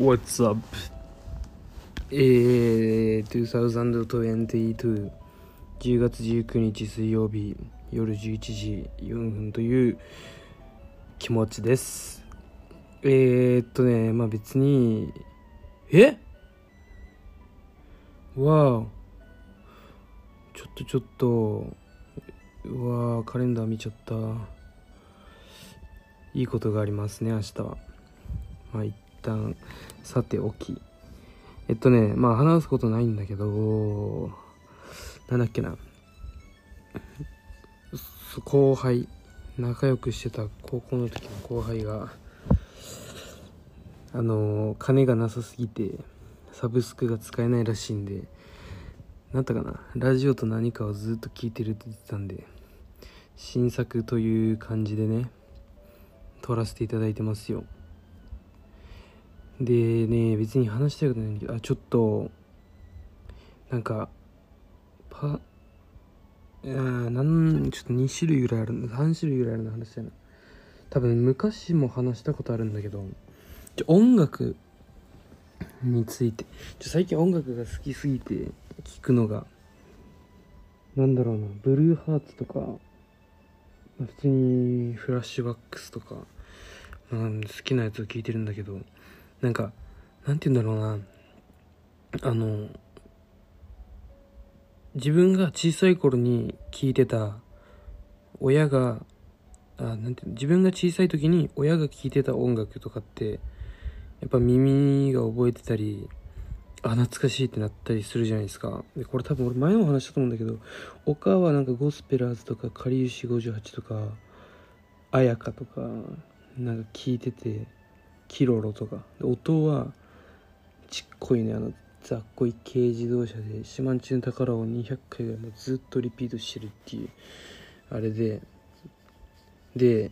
What's up? えー、2022 10月19日水曜日。夜11時4分という気持ちです。えー、っとねまあ別にえ？わあちょっとちょっとうわーカレンダー見ちゃった。いいことがありますね明日は。まあ一旦さておき。えっとねまあ話すことないんだけどなんだっけな。後輩仲良くしてた高校の時の後輩があの金がなさすぎてサブスクが使えないらしいんでなんだかな。ラジオと何かをずっと聞いてるって言ってたんで新作という感じでね撮らせていただいてますよ。でね別に話したいことないんだけどあちょっとなんかパいやなんちょっと2種類ぐらいある3種類ぐらいあるの話だよな。多分昔も話したことあるんだけどちょ音楽について。ちょ最近音楽が好きすぎて聞くのがなんだろうなブルーハーツとか、普通にフラッシュバックスとか、まあ、好きなやつを聞いてるんだけどなんかなんて言うんだろうな。あの自分が小さい頃に聞いてた親があなんて自分が小さい時に親が聴いてた音楽とかってやっぱ耳が覚えてたりあ懐かしいってなったりするじゃないですか。でこれ多分俺前も話したと思うんだけど他はなんかゴスペラーズとかかりゆし58とか綾香とかなんか聞いててキロロとか。音はちっこいねあのざっい軽自動車で島んちの宝を200回ぐらいもずっとリピートしてるっていうあれで。で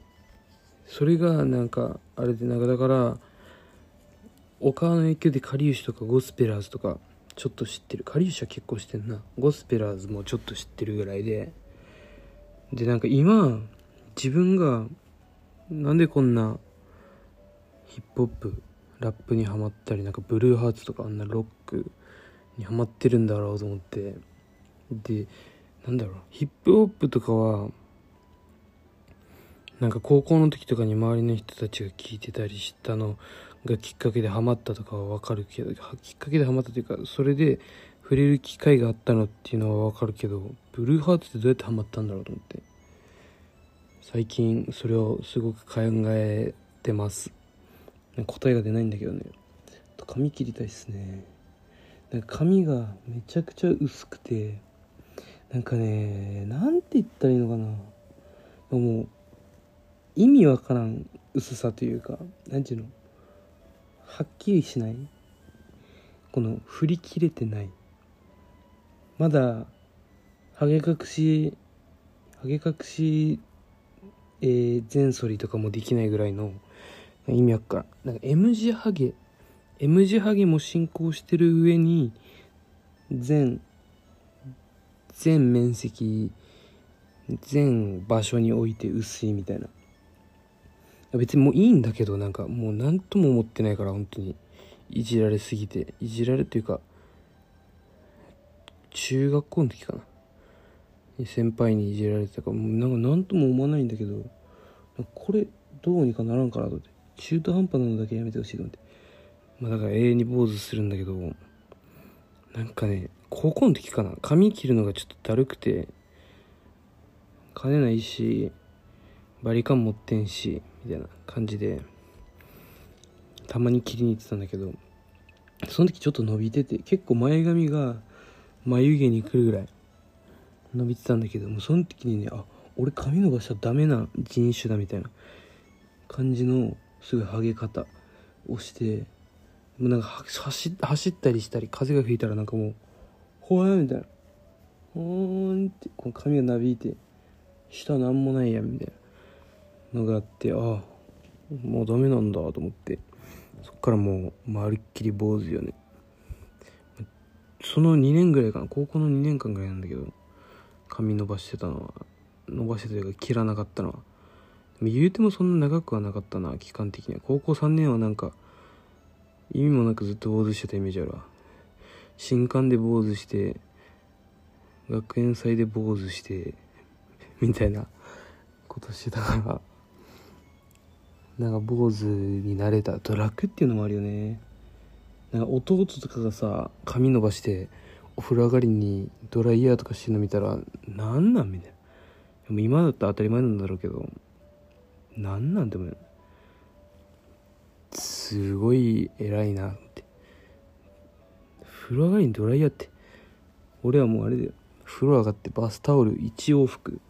それがなんかあれでなんかだから岡の影響でかりゆしとかゴスペラーズとかちょっと知ってる。かりゆしは結構知ってんな。ゴスペラーズもちょっと知ってるぐらいで。でなんか今自分がなんでこんなヒップホップラップにハマったりなんかブルーハーツとかあんなロックにハマってるんだろうと思って。でなんだろうヒップホップとかはなんか高校の時とかに周りの人たちが聞いてたりしたのがきっかけでハマったとかはわかるけどきっかけでハマったというかそれで触れる機会があったのっていうのはわかるけどブルーハーツってどうやってハマったんだろうと思って。最近それをすごく考えてます。答えが出ないんだけどね。髪切りたいっすね。なんか髪がめちゃくちゃ薄くてなんかねなんて言ったらいいのかな。もう意味わからん薄さというか何ていうの？はっきりしない。この振り切れてない。まだハゲ隠しハゲ隠しえー、全反りとかもできないぐらいの意味わかん。なんか M 字ハゲ。M 字ハゲも進行してる上に全全面積全場所において薄いみたいな。別にもういいんだけどなんかもう何とも思ってないから本当に。いじられすぎて。いじられっていうか中学校の時かな。先輩にいじられてたからもうなんか何とも思わないんだけどこれどうにかならんかなと思って。中途半端なのだけやめてほしいと思って。まあだから永遠に坊主するんだけどなんかね高校の時かな。髪切るのがちょっとだるくて金ないしバリカン持ってんしみたいな感じでたまに切りに行ってたんだけどその時ちょっと伸びてて結構前髪が眉毛にくるぐらい伸びてたんだけどもうその時にねあ俺髪伸ばしたらダメな人種だみたいな感じのすごいハゲ方をしてもうなんか走走ったりしたり風が吹いたらなんかもうほわみたいな。ほーんってこの髪がなびいて下なんもないやみたいなのがあってああもうダメなんだと思ってそっからもうまるっきり坊主よね。その2年ぐらいかな高校の2年間ぐらいなんだけど髪伸ばしてたのは伸ばしてたというか切らなかったのは言うてもそんな長くはなかったな期間的には。高校3年はなんか意味もなくずっと坊主してたイメージあるわ。新刊で坊主して学園祭で坊主してみたいなことしてたから。なんか坊主になれた。と楽っていうのもあるよね。なんか弟とかがさ髪伸ばしてお風呂上がりにドライヤーとかしてるの見たらなんなんみたいな。でも今だったら当たり前なんだろうけど。なんなんでもすごい偉いなって。風呂上がりにドライヤーって。俺はもうあれだよ。風呂上がってバスタオル1往復。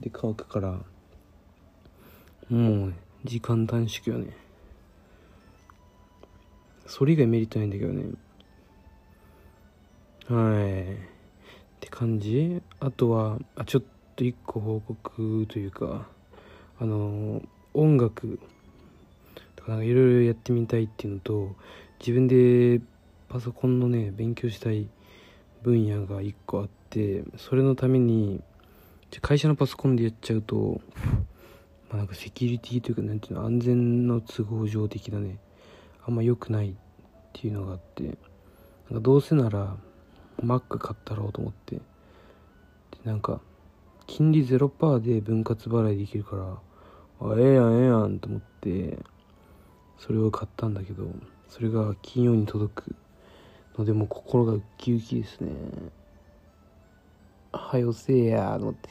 で乾くから。もう時間短縮よね。それ以外メリットないんだけどね。はい。って感じ？あとはあちょっと一個報告というか。あの音楽とかいろいろやってみたいっていうのと自分でパソコンのね勉強したい分野が一個あってそれのために会社のパソコンでやっちゃうと、まあ、なんかセキュリティというかなんていうの安全の都合上的なねあんま良くないっていうのがあってなんかどうせなら Mac 買ったろうと思ってでなんか金利0%で分割払いできるからあええやんええやんと思ってそれを買ったんだけどそれが金曜に届くのでもう心がウキウキですね。はよせえやと思って。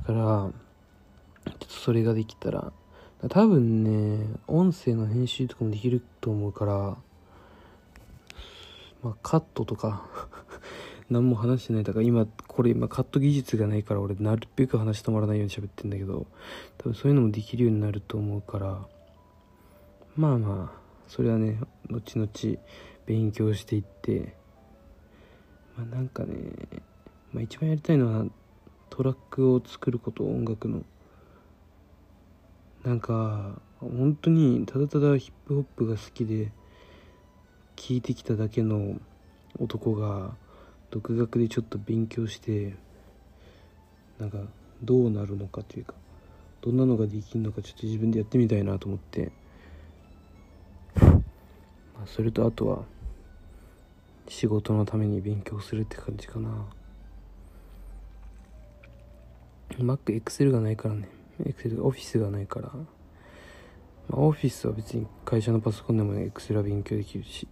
だからちょっとそれができたら多分ね音声の編集とかもできると思うからまあカットとか何も話してないだから今これ今カット技術がないから俺なるべく話止まらないように喋ってんだけど多分そういうのもできるようになると思うからまあまあそれはね後々勉強していってまあなんかね、まあ、一番やりたいのはトラックを作ること音楽の。なんか本当にただただヒップホップが好きで聴いてきただけの男が独学でちょっと勉強してなんかどうなるのかというかどんなのができるのかちょっと自分でやってみたいなと思って。まあそれとあとは仕事のために勉強するって感じかな。Mac Excel がないからね。Excel オフィスがないから、まあ、オフィスは別に会社のパソコンでも Excel は勉強できるし。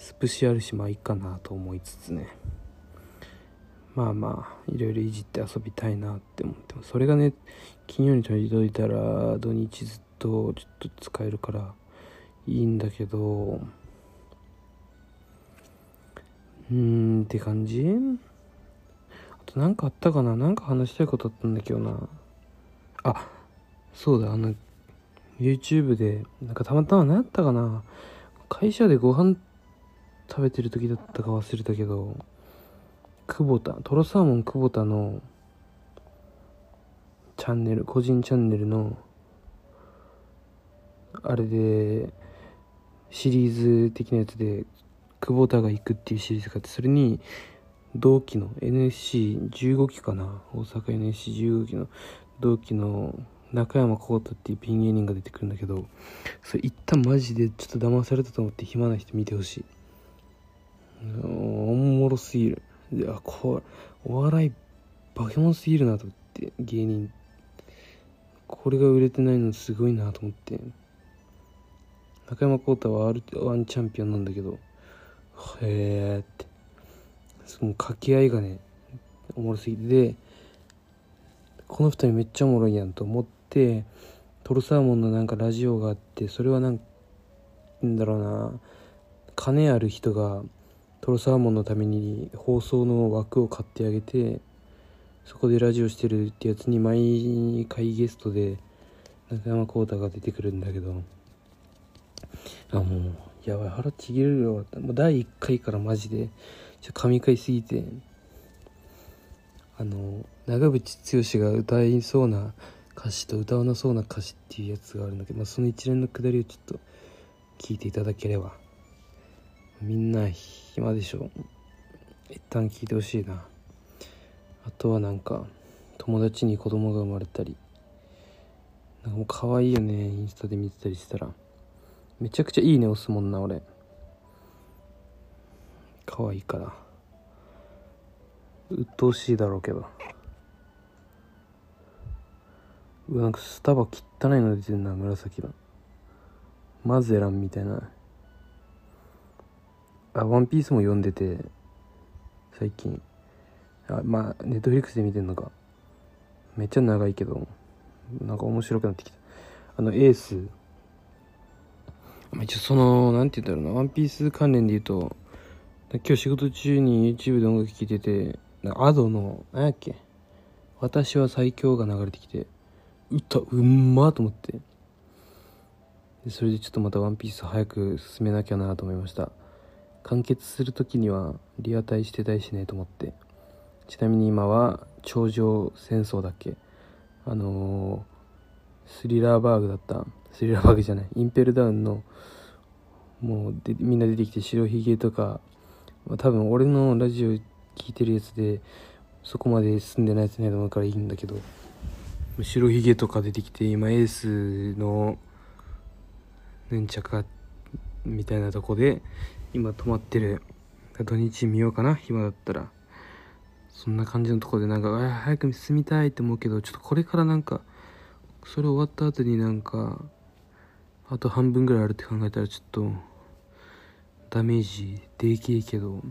スプシあるしまあいいかなと思いつつね。まあまあいろいろいじって遊びたいなって思ってます。それがね金曜に取り届いたら土日ずっとちょっと使えるからいいんだけど。うんって感じ？あと何かあったかな？何か話したいことあったんだけどな。あそうだ。あの YouTube でなんかたまたま何やったかな？会社でご飯食べてる時だったか忘れたけど久保田トロサーモン久保田のチャンネル個人チャンネルのあれでシリーズ的なやつで久保田が行くっていうシリーズがあってそれに同期の NSC15 期かな大阪 NSC15 期の同期の中山浩太っていうピン芸人が出てくるんだけどそれ一旦マジでちょっと騙されたと思って暇な人見てほしい。おもろすぎる。いやこれお笑いバケモンすぎるなと思って芸人。これが売れてないのすごいなと思って。中山浩太は R1 チャンピオンなんだけどへえって。その掛け合いがねおもろすぎて。でこの2人めっちゃおもろいやんと思ってトロサーモンのなんかラジオがあってそれはなんんだろうな。金ある人がトロサーモンのために放送の枠を買ってあげてそこでラジオしてるってやつに毎回ゲストで中山浩太が出てくるんだけど。あもうやばい。腹ちぎれるよ。もう第1回からマジでちょ神回すぎて。あの長渕剛が歌いそうな歌詞と歌わなそうな歌詞っていうやつがあるんだけど、まあ、その一連のくだりをちょっと聞いていただければ。みんな暇でしょ。一旦聞いてほしいな。あとはなんか友達に子供が生まれたり。なんかもう可愛いよねインスタで見てたりしたら。めちゃくちゃいいね押すもんな俺。可愛いから。鬱陶しいだろうけど。うわなんかスタバ汚いの出てんな紫の。マゼランみたいな。あワンピースも読んでて最近。あまあネットフリックスで見てんのか。めっちゃ長いけどなんか面白くなってきた。あのエース。一応そのなんて言うんだろうな。ワンピース関連で言うと今日仕事中に YouTube で音楽聴いててアドの何やっけ。私は最強が流れてきて歌うんまと思って。それでちょっとまたワンピース早く進めなきゃなと思いました。完結する時にはリアタイしてたいしねと思って。ちなみに今は頂上戦争だっけ？あのー、スリラーバーグだった。スリラーバーグじゃない。インペルダウンのもうでみんな出てきて白ひげとか、まあ、多分俺のラジオ聞いてるやつでそこまで進んでないやつねと思うからいいんだけど。白ひげとか出てきて今エースのヌンチャクみたいなとこで今泊まってる。土日見ようかな。暇だったら。そんな感じのとこでなんか早く進みたいって思うけどちょっとこれからなんかそれ終わった後になんかあと半分ぐらいあるって考えたらちょっとダメージでけえけど。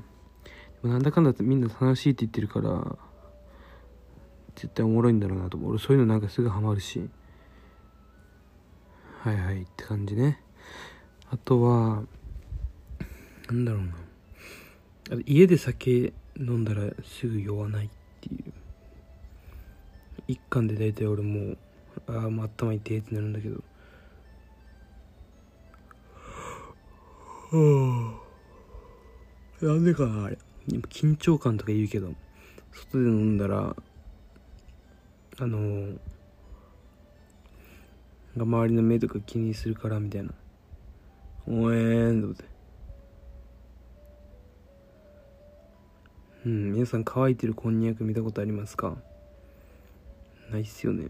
でもなんだかんだみんな楽しいって言ってるから絶対おもろいんだろうなと思う。俺そういうのなんかすぐハマるし。はいはいって感じね。あとはなんだろうな。家で酒飲んだらすぐ酔わないっていう。一貫で大体俺もうああもう頭痛いってなるんだけど。はあなんでかなあれ。緊張感とか言うけど。外で飲んだらあのー、周りの目とか気にするからみたいな。おえーんと思って。うん皆さん乾いてるこんにゃく見たことありますか？ないっすよね。っ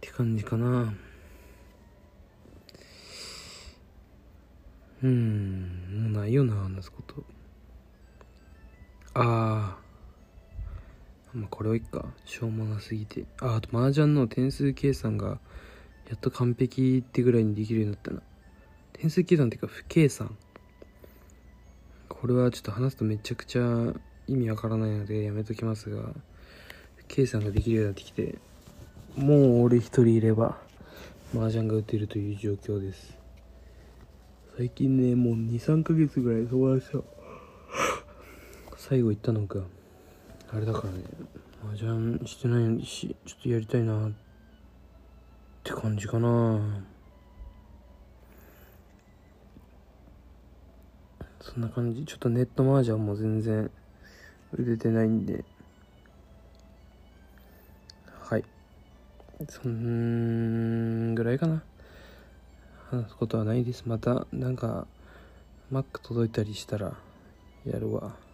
て感じかな。うんもうないよな話すこと。ああまあこれはいっか。しょうもなすぎて。ああと麻雀の点数計算がやっと完璧ってぐらいにできるようになったな。点数計算っていうか不計算。これはちょっと話すとめちゃくちゃ意味わからないのでやめときますが計算ができるようになってきてもう俺一人いれば麻雀が打てるという状況です。最近ねもう23ヶ月ぐらい友達と最後行ったのか。あれだからね麻雀してないしちょっとやりたいなって感じかな。そんな感じ。ちょっとネットマージャンも全然売れてないんで。はい。そんぐらいかな。話すことはないです。またなんかマック届いたりしたらやるわ。